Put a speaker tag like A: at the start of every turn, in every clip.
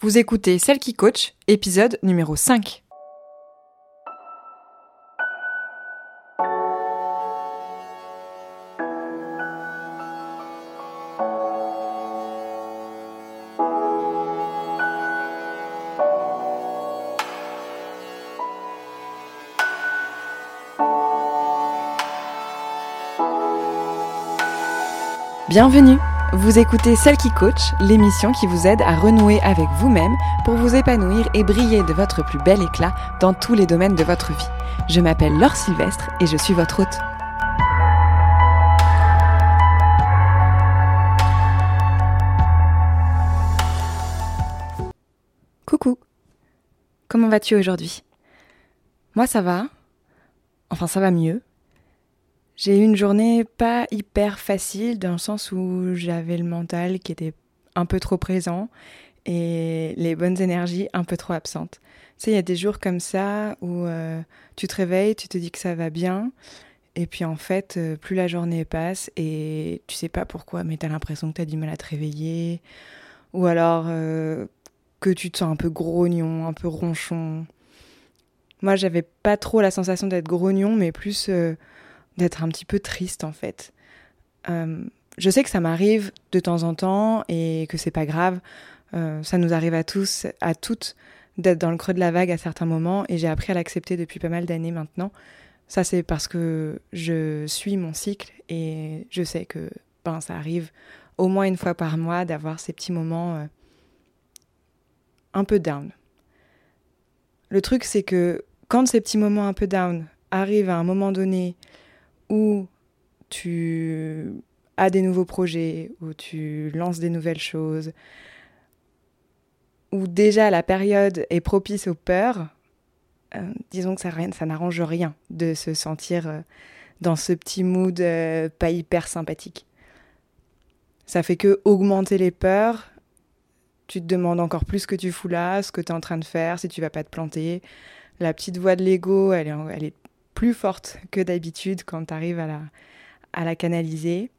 A: Vous écoutez Celle qui coach, épisode numéro 5. Bienvenue Vous écoutez Celle qui coach, l'émission qui vous aide à renouer avec vous-même pour vous épanouir et briller de votre plus bel éclat dans tous les domaines de votre vie. Je m'appelle Laure Sylvestre et je suis votre hôte. Coucou Comment vas-tu aujourd'hui? Moi ça va. Enfin ça va mieux. J'ai eu une journée pas hyper facile dans le sens où j'avais le mental qui était un peu trop présent et les bonnes énergies un peu trop absentes. Tu sais, il y a des jours comme ça où euh, tu te réveilles, tu te dis que ça va bien, et puis en fait, euh, plus la journée passe et tu sais pas pourquoi, mais tu as l'impression que tu as du mal à te réveiller, ou alors euh, que tu te sens un peu grognon, un peu ronchon. Moi, j'avais pas trop la sensation d'être grognon, mais plus d'être un petit peu triste en fait. Euh, je sais que ça m'arrive de temps en temps et que c'est pas grave. Euh, ça nous arrive à tous, à toutes, d'être dans le creux de la vague à certains moments et j'ai appris à l'accepter depuis pas mal d'années maintenant. Ça, c'est parce que je suis mon cycle et je sais que ben, ça arrive au moins une fois par mois d'avoir ces petits moments euh, un peu down. Le truc, c'est que quand ces petits moments un peu down arrivent à un moment donné où tu as des nouveaux projets, où tu lances des nouvelles choses, où déjà la période est propice aux peurs, euh, disons que ça, n'arrange rien de se sentir euh, dans ce petit mood euh, pas hyper sympathique. Ça fait que augmenter les peurs. Tu te demandes encore plus ce que tu fous là, ce que tu es en train de faire, si tu vas pas te planter. La petite voix de l'ego, elle est plus forte que d'habitude quand tu arrives à la, à la canaliser.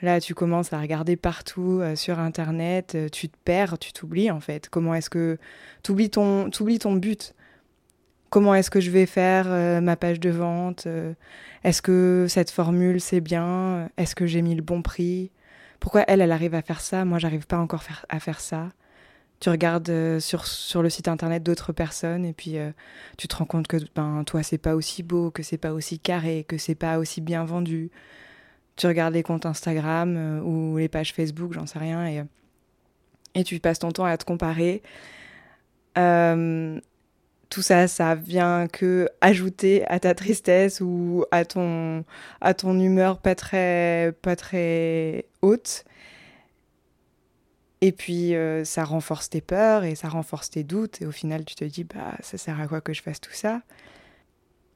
A: Là, tu commences à regarder partout euh, sur Internet, euh, tu te perds, tu t'oublies en fait. Comment est-ce que tu oublies ton, ton but Comment est-ce que je vais faire euh, ma page de vente Est-ce que cette formule c'est bien Est-ce que j'ai mis le bon prix? Pourquoi elle, elle arrive à faire ça? Moi, j'arrive pas encore à faire ça tu regardes euh, sur, le site internet d'autres personnes et puis euh, tu te rends compte que ben, toi, c'est pas aussi beau, que c'est pas aussi carré, que c'est pas aussi bien vendu. Tu regardes les comptes Instagram euh, ou les pages Facebook, j'en sais rien, et, et tu passes ton temps à te comparer. tout ça, ça vient que ajouter à ta tristesse ou à ton, à ton humeur pas très, pas très haute. Et puis, euh, ça renforce tes peurs et ça renforce tes doutes. Et au final, tu te dis, bah, ça sert à quoi que je fasse tout ça?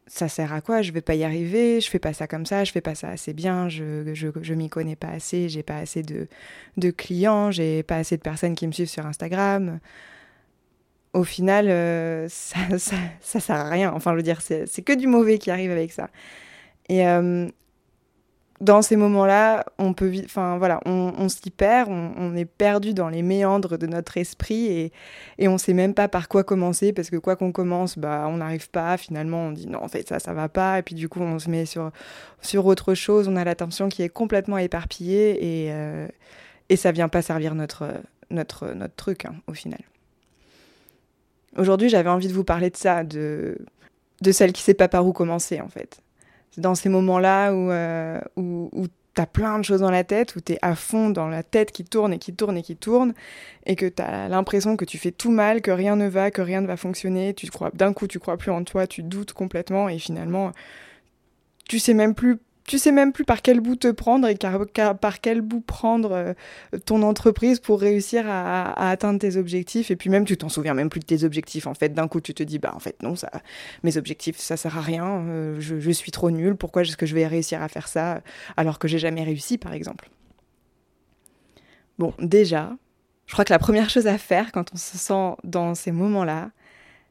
A: Ça sert à quoi? Je vais pas y arriver, je fais pas ça comme ça, je fais pas ça assez bien, je, je, je m'y connais pas assez, j'ai pas assez de, de clients, j'ai pas assez de personnes qui me suivent sur Instagram. Au final, euh, ça, ça, sert à rien. Enfin, je veux dire, c'est que du mauvais qui arrive avec ça. Et euh, dans ces moments-là, on peut, enfin voilà, on, s'y perd, on, est perdu dans les méandres de notre esprit et, et on sait même pas par quoi commencer parce que quoi qu'on commence, bah on n'arrive pas. Finalement, on dit non, en fait ça, ça va pas. Et puis du coup, on se met sur autre chose. On a l'attention qui est complètement éparpillée et euh, et ça vient pas servir notre truc hein, au final. Aujourd'hui, j'avais envie de vous parler de ça, de celle qui sait pas par où commencer en fait dans ces moments-là où, euh, où, où tu as plein de choses dans la tête, où tu es à fond dans la tête qui tourne et qui tourne et qui tourne, et que tu as l'impression que tu fais tout mal, que rien ne va, que rien ne va fonctionner, tu crois d'un coup tu crois plus en toi, tu doutes complètement et finalement tu sais même plus tu sais même plus par quel bout te prendre et par quel bout prendre euh, ton entreprise pour réussir à, atteindre tes objectifs. Et puis même, tu t'en souviens même plus de tes objectifs. En fait, d'un coup, tu te dis, bah en fait, non, ça, mes objectifs, ça sert à rien. Euh, je, suis trop nul. Pourquoi est-ce que je vais réussir à faire ça alors que j'ai jamais réussi, par exemple? Bon, déjà, je crois que la première chose à faire quand on se sent dans ces moments-là,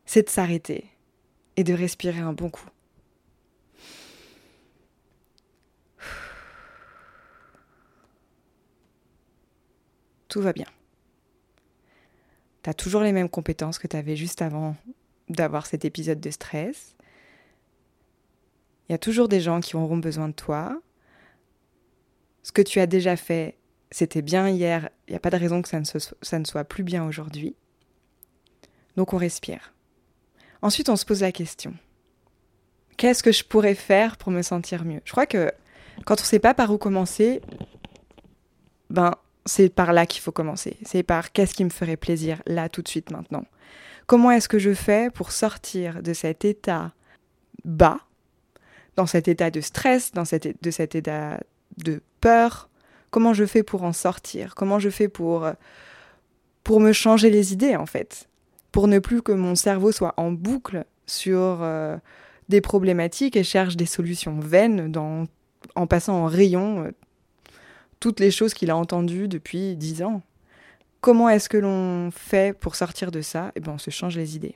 A: c'est de s'arrêter et de respirer un bon coup. Tout va bien. tu as toujours les mêmes compétences que tu avais juste avant d'avoir cet épisode de stress. Il y a toujours des gens qui auront besoin de toi. Ce que tu as déjà fait, c'était bien hier, il n'y a pas de raison que ça ne, ça ne soit plus bien aujourd'hui. Donc on respire. Ensuite, on se pose la question. Qu'est-ce que je pourrais faire pour me sentir mieux? Je crois que quand on ne sait pas par où commencer, ben c'est par là qu'il faut commencer. C'est par qu'est-ce qui me ferait plaisir là tout de suite maintenant. Comment est-ce que je fais pour sortir de cet état bas, dans cet état de stress, dans cet, de cet état de peur? Comment je fais pour en sortir? Comment je fais pour, pour me changer les idées en fait? Pour ne plus que mon cerveau soit en boucle sur euh, des problématiques et cherche des solutions vaines dans, en passant en rayon euh, toutes les choses qu'il a entendues depuis dix ans. Comment est-ce que l'on fait pour sortir de ça? Eh bien, on se change les idées.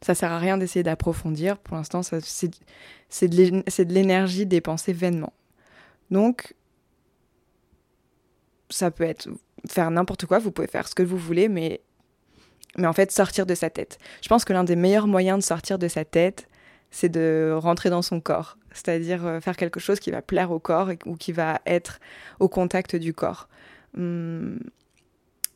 A: Ça sert à rien d'essayer d'approfondir. Pour l'instant, c'est de l'énergie dépensée vainement. Donc, ça peut être faire n'importe quoi. Vous pouvez faire ce que vous voulez, mais, mais en fait, sortir de sa tête. Je pense que l'un des meilleurs moyens de sortir de sa tête, c'est de rentrer dans son corps, c'est-à-dire euh, faire quelque chose qui va plaire au corps ou qui va être au contact du corps. Hum,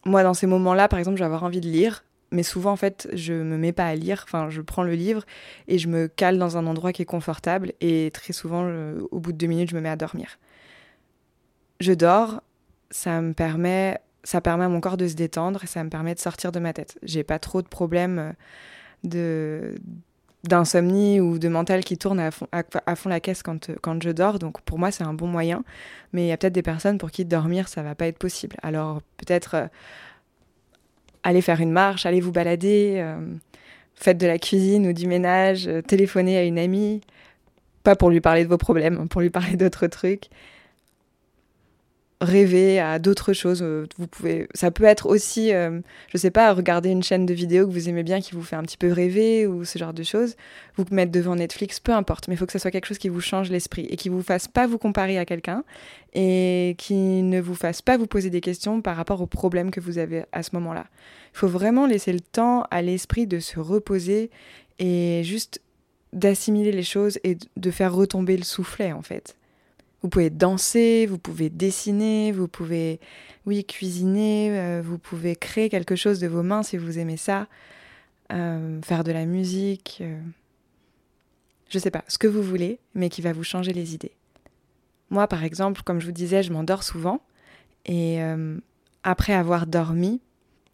A: moi, dans ces moments-là, par exemple, je vais avoir envie de lire, mais souvent, en fait, je me mets pas à lire. Enfin, je prends le livre et je me cale dans un endroit qui est confortable, et très souvent, au bout de deux minutes, je me mets à dormir. Je dors, ça me permet, ça permet à mon corps de se détendre et ça me permet de sortir de ma tête. J'ai pas trop de problèmes euh, de d'insomnie ou de mental qui tourne à fond, la caisse quand, je dors. Donc pour moi, c'est un bon moyen. Mais il y a peut-être des personnes pour qui dormir, ça va pas être possible. Alors peut-être euh, aller faire une marche, aller vous balader, euh, faites de la cuisine ou du ménage, euh, téléphonez à une amie. Pas pour lui parler de vos problèmes, pour lui parler d'autres trucs rêver à d'autres choses. Euh, vous pouvez, ça peut être aussi, euh, je sais pas, regarder une chaîne de vidéos que vous aimez bien, qui vous fait un petit peu rêver ou ce genre de choses. Vous mettre devant Netflix, peu importe, mais il faut que ce soit quelque chose qui vous change l'esprit et qui vous fasse pas vous comparer à quelqu'un et qui ne vous fasse pas vous poser des questions par rapport aux problèmes que vous avez à ce moment-là. Il faut vraiment laisser le temps à l'esprit de se reposer et juste d'assimiler les choses et de faire retomber le soufflet en fait. Vous pouvez danser, vous pouvez dessiner, vous pouvez, oui, cuisiner, euh, vous pouvez créer quelque chose de vos mains si vous aimez ça, euh, faire de la musique, euh, je sais pas, ce que vous voulez, mais qui va vous changer les idées. Moi, par exemple, comme je vous disais, je m'endors souvent, et après avoir dormi,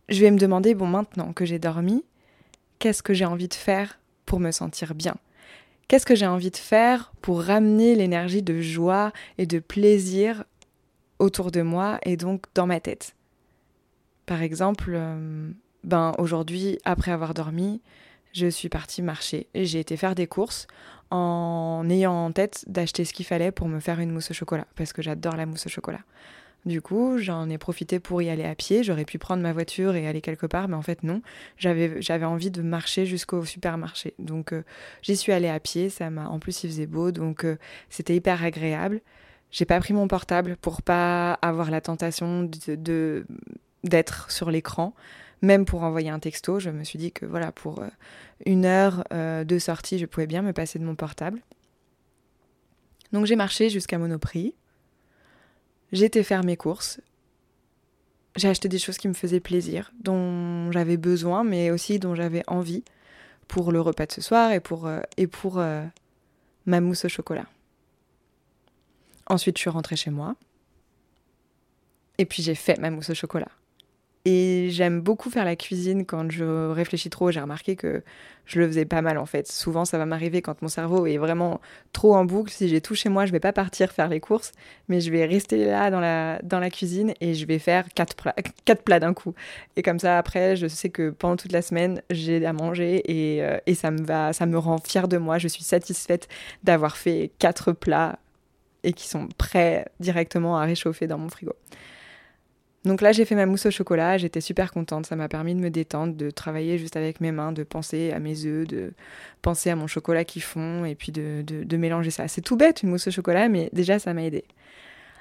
A: je vais me demander, bon, maintenant que j'ai dormi, qu'est-ce que j'ai envie de faire pour me sentir bien? Qu'est-ce que j'ai envie de faire pour ramener l'énergie de joie et de plaisir autour de moi et donc dans ma tête? Par exemple, euh, ben aujourd'hui, après avoir dormi, je suis partie marcher et j'ai été faire des courses en ayant en tête d'acheter ce qu'il fallait pour me faire une mousse au chocolat parce que j'adore la mousse au chocolat. Du coup, j'en ai profité pour y aller à pied. J'aurais pu prendre ma voiture et aller quelque part, mais en fait non. J'avais, envie de marcher jusqu'au supermarché. Donc euh, j'y suis allée à pied. Ça m'a, en plus il faisait beau, donc euh, c'était hyper agréable. J'ai pas pris mon portable pour pas avoir la tentation de, d'être sur l'écran. Même pour envoyer un texto, je me suis dit que voilà, pour euh, une heure de sortie, je pouvais bien me passer de mon portable. Donc j'ai marché jusqu'à Monoprix. Été faire mes courses. J'ai acheté des choses qui me faisaient plaisir, dont j'avais besoin, mais aussi dont j'avais envie pour le repas de ce soir et pour, euh, et pour euh, ma mousse au chocolat. Ensuite, je suis rentrée chez moi. Et puis j'ai fait ma mousse au chocolat. Et j'aime beaucoup faire la cuisine quand je réfléchis trop. J'ai remarqué que je le faisais pas mal en fait. Souvent, ça va m'arriver quand mon cerveau est vraiment trop en boucle. Si j'ai tout chez moi, je vais pas partir faire les courses, mais je vais rester là dans la, dans la cuisine et je vais faire quatre plats, quatre plats d'un coup. Et comme ça, après, je sais que pendant toute la semaine, j'ai à manger et, euh, et ça me va, ça me rend fière de moi. Je suis satisfaite d'avoir fait quatre plats et qui sont prêts directement à réchauffer dans mon frigo. Donc là, j'ai fait ma mousse au chocolat, j'étais super contente, ça m'a permis de me détendre, de travailler juste avec mes mains, de penser à mes œufs, de penser à mon chocolat qui fond et puis de, mélanger ça. C'est tout bête une mousse au chocolat, mais déjà ça m'a aidé.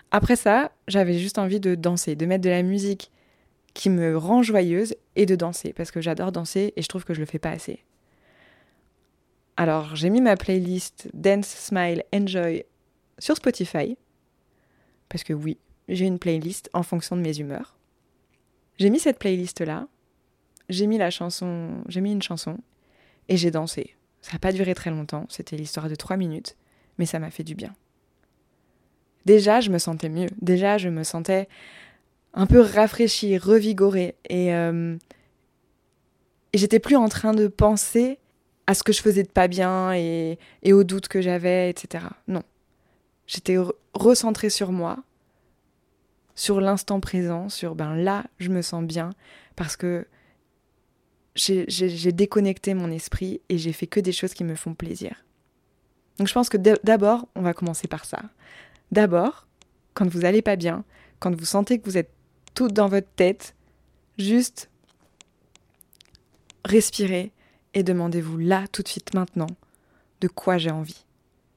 A: Après ça, j'avais juste envie de danser, de mettre de la musique qui me rend joyeuse et de danser, parce que j'adore danser et je trouve que je le fais pas assez. Alors, j'ai mis ma playlist Dance, Smile, Enjoy sur Spotify, parce que oui, j'ai une playlist en fonction de mes humeurs. J'ai mis cette playlist-là, j'ai mis la chanson, j'ai mis une chanson, et j'ai dansé. Ça n'a pas duré très longtemps, c'était l'histoire de trois minutes, mais ça m'a fait du bien. Déjà, je me sentais mieux. Déjà, je me sentais un peu rafraîchie, revigorée. Et, euh, j'étais plus en train de penser à ce que je faisais de pas bien et, aux doutes que j'avais, etc. Non. J'étais recentrée sur moi, sur l'instant présent, sur ben là, je me sens bien parce que j'ai déconnecté mon esprit et j'ai fait que des choses qui me font plaisir. Donc je pense que d'abord, on va commencer par ça. D'abord, quand vous allez pas bien, quand vous sentez que vous êtes tout dans votre tête, juste respirez et demandez-vous là, tout de suite, maintenant, de quoi j'ai envie.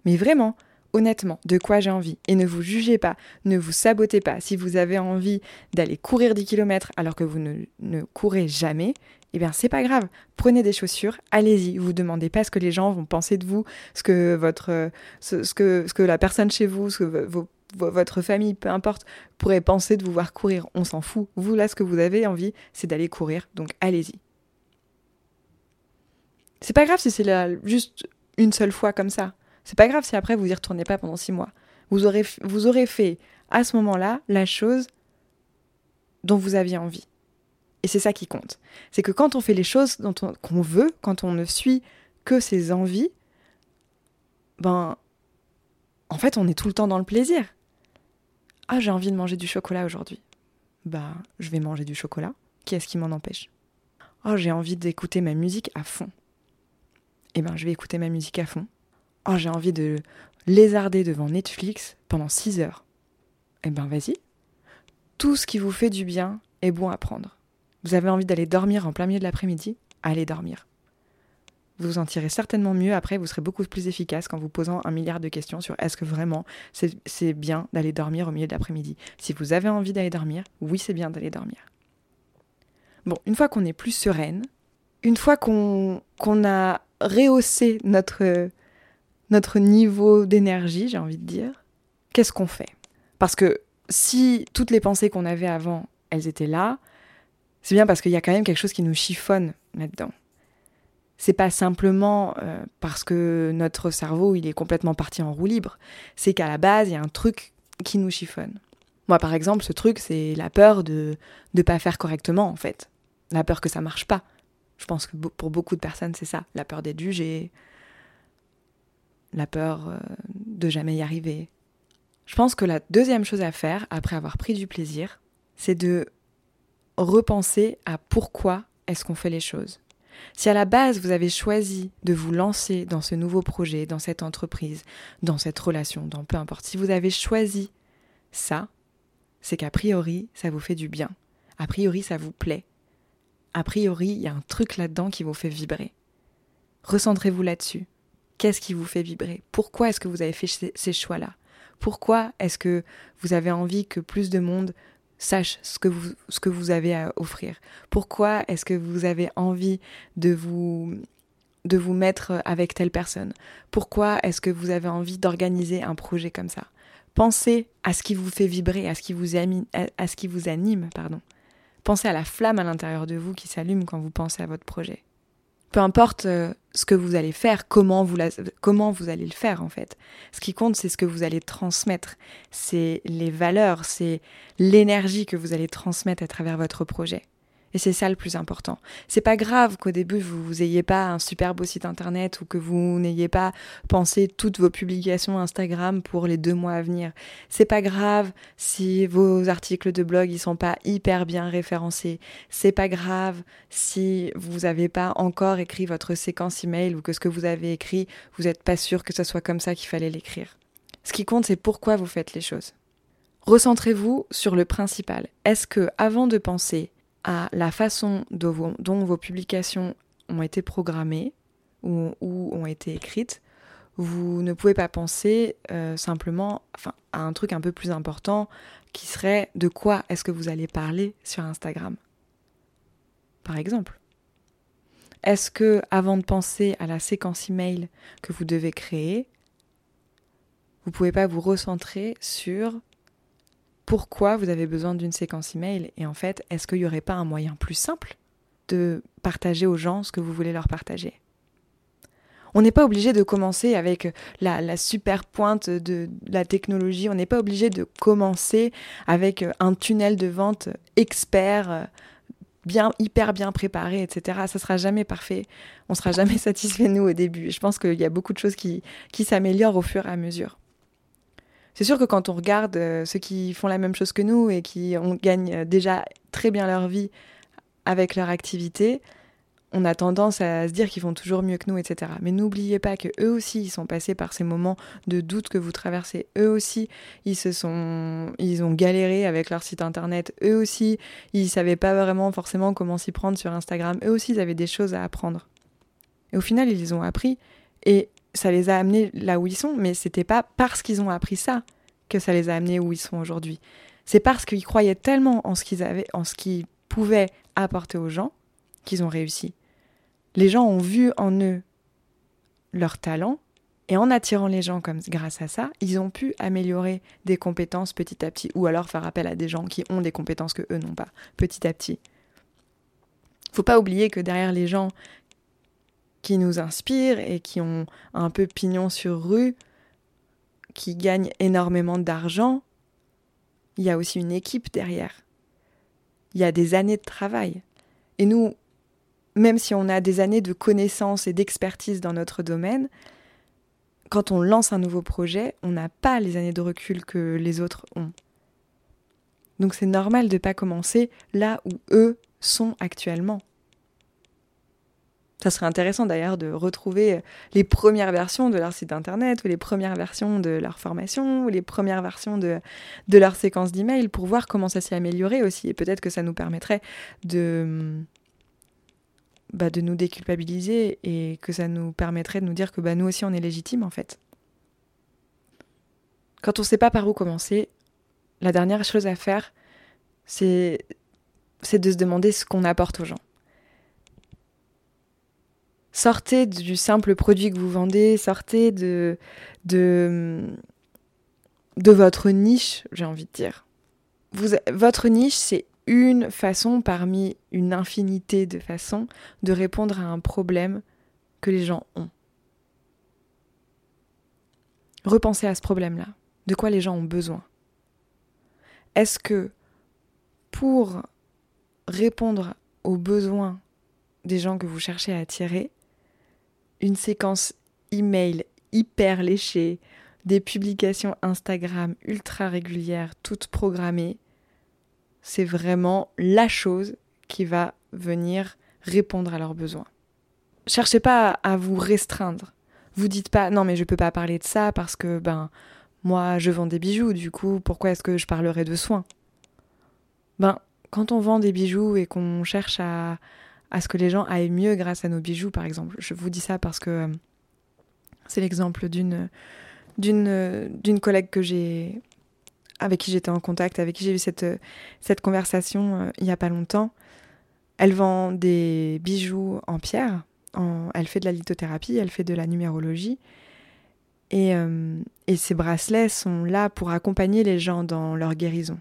A: Mais vraiment, honnêtement, de quoi j'ai envie. Et ne vous jugez pas, ne vous sabotez pas. Si vous avez envie d'aller courir 10 km alors que vous ne, courez jamais, eh bien c'est pas grave. Prenez des chaussures, allez-y. Vous demandez pas ce que les gens vont penser de vous, ce que votre, ce, que, la personne chez vous, ce que votre famille, peu importe, pourrait penser de vous voir courir. On s'en fout. Vous, là, ce que vous avez envie, c'est d'aller courir. Donc, allez-y. C'est pas grave si c'est juste une seule fois comme ça. C'est pas grave si après vous y retournez pas pendant six mois. Vous aurez, fait à ce moment-là la chose dont vous aviez envie. Et c'est ça qui compte. C'est que quand on fait les choses qu'on veut, quand on ne suit que ses envies, ben, en fait, on est tout le temps dans le plaisir. Ah, j'ai envie de manger du chocolat aujourd'hui. Bah, je vais manger du chocolat. Qui est-ce qui m'en empêche? Oh, j'ai envie d'écouter ma musique à fond. Eh ben, je vais écouter ma musique à fond. Oh, j'ai envie de lézarder devant Netflix pendant 6 heures. Eh ben, vas-y. Tout ce qui vous fait du bien est bon à prendre. Vous avez envie d'aller dormir en plein milieu de l'après-midi? Allez dormir vous vous en tirez certainement mieux. Après, vous serez beaucoup plus efficace qu'en vous posant un milliard de questions sur est-ce que vraiment c'est bien d'aller dormir au milieu de l'après-midi. Si vous avez envie d'aller dormir, oui, c'est bien d'aller dormir. Bon, une fois qu'on est plus sereine, une fois qu'on a rehaussé notre, notre niveau d'énergie, j'ai envie de dire, qu'est-ce qu'on fait? Parce que si toutes les pensées qu'on avait avant, elles étaient là, c'est bien parce qu'il y a quand même quelque chose qui nous chiffonne là-dedans. C'est pas simplement euh, parce que notre cerveau il est complètement parti en roue libre, c'est qu'à la base il y a un truc qui nous chiffonne. Moi par exemple, ce truc c'est la peur de ne pas faire correctement en fait, la peur que ça marche pas. Je pense que pour beaucoup de personnes c'est ça, la peur d'être jugé, la peur euh, de jamais y arriver. Je pense que la deuxième chose à faire après avoir pris du plaisir, c'est de repenser à pourquoi est-ce qu'on fait les choses. Si à la base vous avez choisi de vous lancer dans ce nouveau projet, dans cette entreprise, dans cette relation, dans peu importe, si vous avez choisi ça, c'est qu'a priori ça vous fait du bien. A priori ça vous plaît. A priori il y a un truc là-dedans qui vous fait vibrer. Recentrez-vous là-dessus. Qu'est-ce qui vous fait vibrer? Pourquoi est-ce que vous avez fait ces choix-là? Pourquoi est-ce que vous avez envie que plus de monde sache ce que vous, ce que vous avez à offrir? Pourquoi est-ce que vous avez envie de vous, de vous mettre avec telle personne? Pourquoi est-ce que vous avez envie d'organiser un projet comme ça? Pensez à ce qui vous fait vibrer, à ce qui vous, anime, à ce qui vous anime. Pardon. Pensez à la flamme à l'intérieur de vous qui s'allume quand vous pensez à votre projet peu importe euh, ce que vous allez faire, comment vous, comment vous allez le faire en fait. Ce qui compte, c'est ce que vous allez transmettre, c'est les valeurs, c'est l'énergie que vous allez transmettre à travers votre projet. Et c'est ça le plus important. C'est pas grave qu'au début vous n'ayez pas un super beau site internet ou que vous n'ayez pas pensé toutes vos publications Instagram pour les deux mois à venir. C'est pas grave si vos articles de blog ils sont pas hyper bien référencés. C'est pas grave si vous n'avez pas encore écrit votre séquence email ou que ce que vous avez écrit, vous n'êtes pas sûr que ce soit comme ça qu'il fallait l'écrire. Ce qui compte, c'est pourquoi vous faites les choses. Recentrez-vous sur le principal. Est-ce que, avant de penser à la façon dont vos, publications ont été programmées ou, ont été écrites, vous ne pouvez pas penser euh, simplement à un truc un peu plus important qui serait de quoi est-ce que vous allez parler sur Instagram Par exemple. Est-ce que avant de penser à la séquence email que vous devez créer, vous pouvez pas vous recentrer sur pourquoi vous avez besoin d'une séquence email et en fait, est-ce qu'il n'y aurait pas un moyen plus simple de partager aux gens ce que vous voulez leur partager? On n'est pas obligé de commencer avec la, super pointe de la technologie. On n'est pas obligé de commencer avec un tunnel de vente expert, hyper bien préparé, etc. Ça sera jamais parfait. On sera jamais satisfait nous au début. Je pense qu'il y a beaucoup de choses qui, qui s'améliorent au fur et à mesure. C'est sûr que quand on regarde euh, ceux qui font la même chose que nous et qui gagnent déjà très bien leur vie avec leur activité, on a tendance à se dire qu'ils font toujours mieux que nous, etc. Mais n'oubliez pas que eux aussi, ils sont passés par ces moments de doute que vous traversez. Eux aussi, ils se sont, ils ont galéré avec leur site internet. Eux aussi, ils savaient pas vraiment forcément comment s'y prendre sur Instagram. Eux aussi, ils avaient des choses à apprendre. Et au final, ils les ont appris et ça les a amenés là où ils sont. Mais c'était pas parce qu'ils ont appris ça que ça les a amenés où ils sont aujourd'hui. C'est parce qu'ils croyaient tellement en ce qu'ils avaient, en ce qu'ils pouvaient apporter aux gens qu'ils ont réussi. Les gens ont vu en eux leur talent et en attirant les gens comme grâce à ça, ils ont pu améliorer des compétences petit à petit ou alors faire appel à des gens qui ont des compétences que eux n'ont pas petit à petit. Faut pas oublier que derrière les gens qui nous inspirent et qui ont un peu pignon sur rue, qui gagnent énormément d'argent, il y a aussi une équipe derrière. Il y a des années de travail. Et nous, même si on a des années de connaissances et d'expertise dans notre domaine, quand on lance un nouveau projet, on n'a pas les années de recul que les autres ont. Donc c'est normal de ne pas commencer là où eux sont actuellement. Ça serait intéressant d'ailleurs de retrouver les premières versions de leur site internet ou les premières versions de leur formation ou les premières versions de, de leur séquence d'email pour voir comment ça s'est amélioré aussi. Et peut-être que ça nous permettrait de, bah, de nous déculpabiliser et que ça nous permettrait de nous dire que bah, nous aussi on est légitime en fait. Quand on ne sait pas par où commencer, la dernière chose à faire, c'est de se demander ce qu'on apporte aux gens. Sortez du simple produit que vous vendez, sortez de, votre niche, j'ai envie de dire. Votre niche, c'est une façon parmi une infinité de façons de répondre à un problème que les gens ont. Repensez à ce problème-là. De quoi les gens ont besoin Est-ce que pour répondre aux besoins des gens que vous cherchez à attirer, une séquence email hyper léchée, des publications Instagram ultra régulières, toutes programmées, c'est vraiment la chose qui va venir répondre à leurs besoins. Cherchez pas à vous restreindre. Vous dites pas non mais je peux pas parler de ça parce que ben moi je vends des bijoux du coup pourquoi est-ce que je parlerai de soins? Ben quand on vend des bijoux et qu'on cherche à, à ce que les gens aillent mieux grâce à nos bijoux par exemple, je vous dis ça parce que euh, c'est l'exemple d'une d'une d'une collègue que j'ai avec qui j'étais en contact, avec qui j'ai eu cette, cette conversation euh, il n'y a pas longtemps. Elle vend des bijoux en pierre, elle fait de la lithothérapie, elle fait de la numérologie. Et, euh, et ces bracelets sont là pour accompagner les gens dans leur guérison.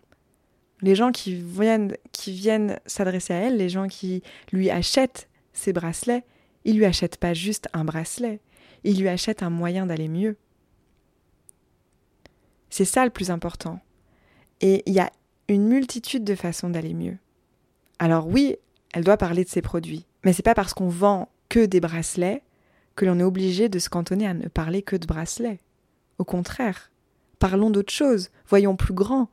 A: Les gens qui viennent, s'adresser à elle, les gens qui lui achètent ces bracelets, ils lui achètent pas juste un bracelet, ils lui achètent un moyen d'aller mieux. C'est ça le plus important. Et il y a une multitude de façons d'aller mieux. Alors oui, elle doit parler de ses produits, mais c'est pas parce qu'on vend que des bracelets que l'on est obligé de se cantonner à ne parler que de bracelets. Au contraire, parlons d'autres choses, voyons plus grand.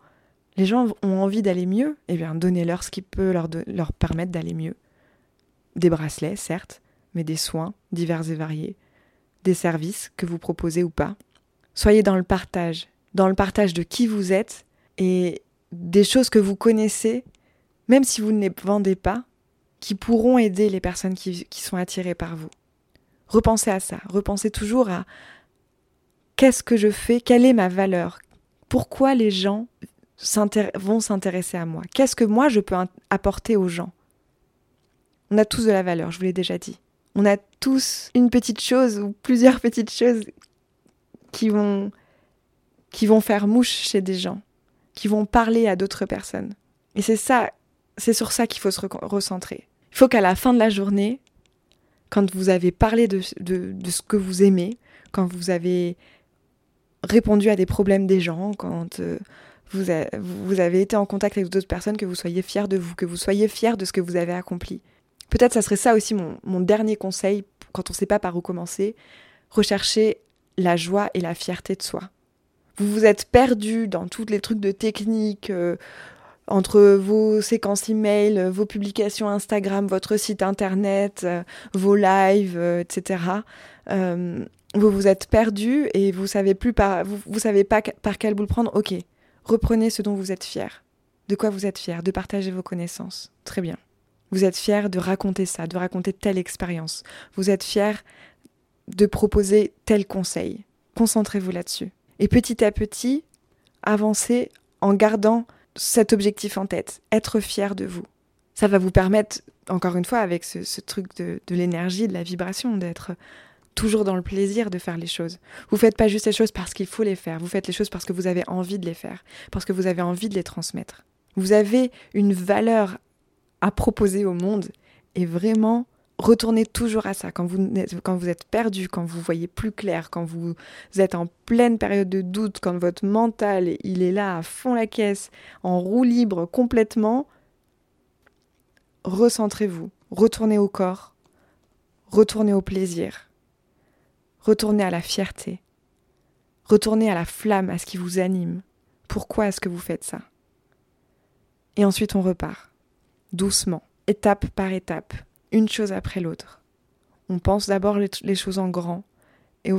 A: Les gens ont envie d'aller mieux, eh bien donnez-leur ce qui peut leur, permettre d'aller mieux. Des bracelets, certes, mais des soins divers et variés, des services que vous proposez ou pas. Soyez dans le partage dans le partage de qui vous êtes et des choses que vous connaissez, même si vous ne les vendez pas, qui pourront aider les personnes qui, sont attirées par vous. Repensez à ça, repensez toujours à qu'est-ce que je fais, quelle est ma valeur, pourquoi les gens vont s'intéresser à moi Qu'est-ce que moi je peux apporter aux gens? On a tous de la valeur, je vous l'ai déjà dit. On a tous une petite chose ou plusieurs petites choses qui vont, qui vont faire mouche chez des gens, qui vont parler à d'autres personnes. Et c'est ça, c'est sur ça qu'il faut se recentrer. Il faut qu'à la fin de la journée, quand vous avez parlé de, de, ce que vous aimez, quand vous avez répondu à des problèmes des gens, quand euh, vous, avez été en contact avec d'autres personnes, que vous soyez fier de vous, que vous soyez fier de ce que vous avez accompli. Peut-être ça serait ça aussi mon, dernier conseil quand on ne sait pas par où commencer. Rechercher la joie et la fierté de soi. Vous vous êtes perdu dans tous les trucs de technique, euh, entre vos séquences email, vos publications Instagram, votre site internet, euh, vos lives, etc. vous vous êtes perdu et vous savez plus par, vous, vous savez pas par quel bout le prendre. Ok, Reprenez ce dont vous êtes fier. De quoi vous êtes fier De partager vos connaissances. Très bien. Vous êtes fier de raconter ça, de raconter telle expérience. Vous êtes fier de proposer tel conseil. Concentrez-vous là-dessus. Et petit à petit, avancez en gardant cet objectif en tête, être fier de vous. Ça va vous permettre, encore une fois, avec ce, truc de, de l'énergie, de la vibration, d'être toujours dans le plaisir de faire les choses. Vous faites pas juste les choses parce qu'il faut les faire, vous faites les choses parce que vous avez envie de les faire, parce que vous avez envie de les transmettre. Vous avez une valeur à proposer au monde et vraiment retournez toujours à ça quand vous, quand vous êtes perdu, quand vous voyez plus clair, quand vous êtes en pleine période de doute, quand votre mental il est là à fond la caisse, en roue libre complètement. Recentrez-vous, retournez au corps, retournez au plaisir Retournez à la fierté. Retournez à la flamme, à ce qui vous anime. Pourquoi est-ce que vous faites ça? Et ensuite on repart. Doucement, étape par étape, une chose après l'autre. On pense d'abord les choses en grand, et au,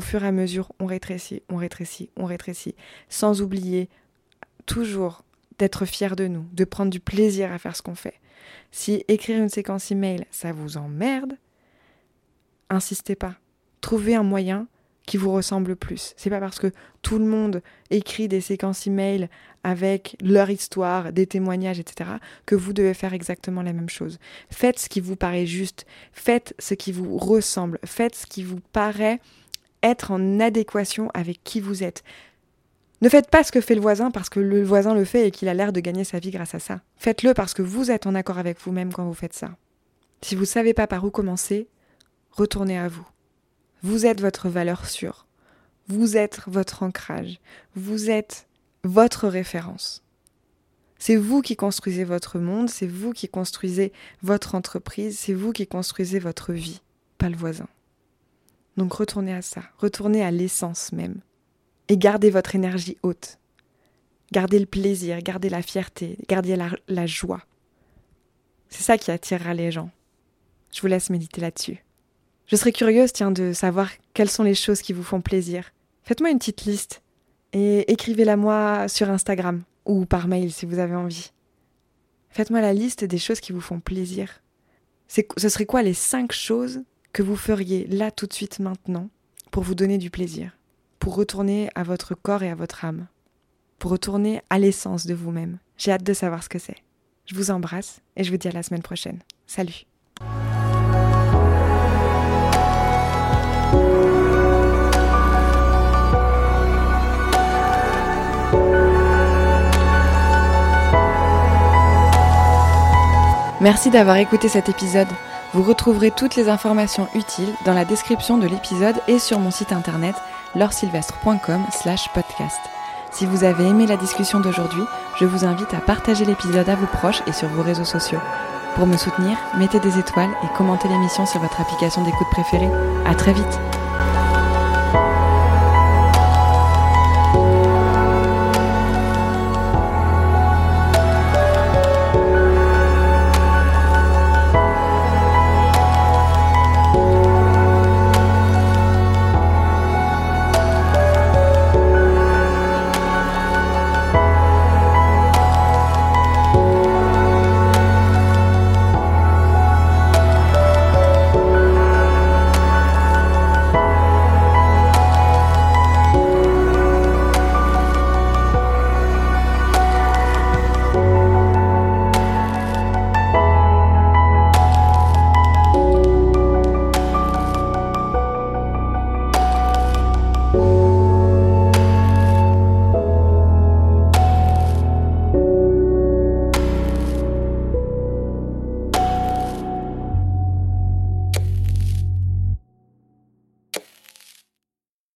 A: fur et à mesure, on rétrécit, on rétrécit, on rétrécit, sans oublier toujours d'être fier de nous, de prendre du plaisir à faire ce qu'on fait. Si écrire une séquence email, ça vous emmerde, insistez pas trouvez un moyen qui vous ressemble plus. C'est pas parce que tout le monde écrit des séquences email avec leur histoire, des témoignages, etc., que vous devez faire exactement la même chose. Faites ce qui vous paraît juste, faites ce qui vous ressemble, faites ce qui vous paraît être en adéquation avec qui vous êtes. Ne faites pas ce que fait le voisin parce que le voisin le fait et qu'il a l'air de gagner sa vie grâce à ça. Faites-le parce que vous êtes en accord avec vous-même quand vous faites ça. Si vous ne savez pas par où commencer, retournez à vous. Vous êtes votre valeur sûre. Vous êtes votre ancrage. Vous êtes votre référence. C'est vous qui construisez votre monde, c'est vous qui construisez votre entreprise, c'est vous qui construisez votre vie, pas le voisin. Donc retournez à ça, retournez à l'essence même. Et gardez votre énergie haute. Gardez le plaisir, gardez la fierté, gardez la, joie. C'est ça qui attirera les gens. Je vous laisse méditer là-dessus. Je serais curieuse, tiens, de savoir quelles sont les choses qui vous font plaisir. Faites-moi une petite liste et écrivez-la moi sur Instagram ou par mail si vous avez envie. Faites-moi la liste des choses qui vous font plaisir. Ce serait quoi les cinq choses que vous feriez là tout de suite maintenant pour vous donner du plaisir, pour retourner à votre corps et à votre âme, pour retourner à l'essence de vous-même. J'ai hâte de savoir ce que c'est. Je vous embrasse et je vous dis à la semaine prochaine. Salut Merci d'avoir écouté cet épisode. Vous retrouverez toutes les informations utiles dans la description de l'épisode et sur mon site internet lorsilvestre.com slash podcast. Si vous avez aimé la discussion d'aujourd'hui, je vous invite à partager l'épisode à vos proches et sur vos réseaux sociaux. Pour me soutenir, mettez des étoiles et commentez l'émission sur votre application d'écoute préférée. À très vite!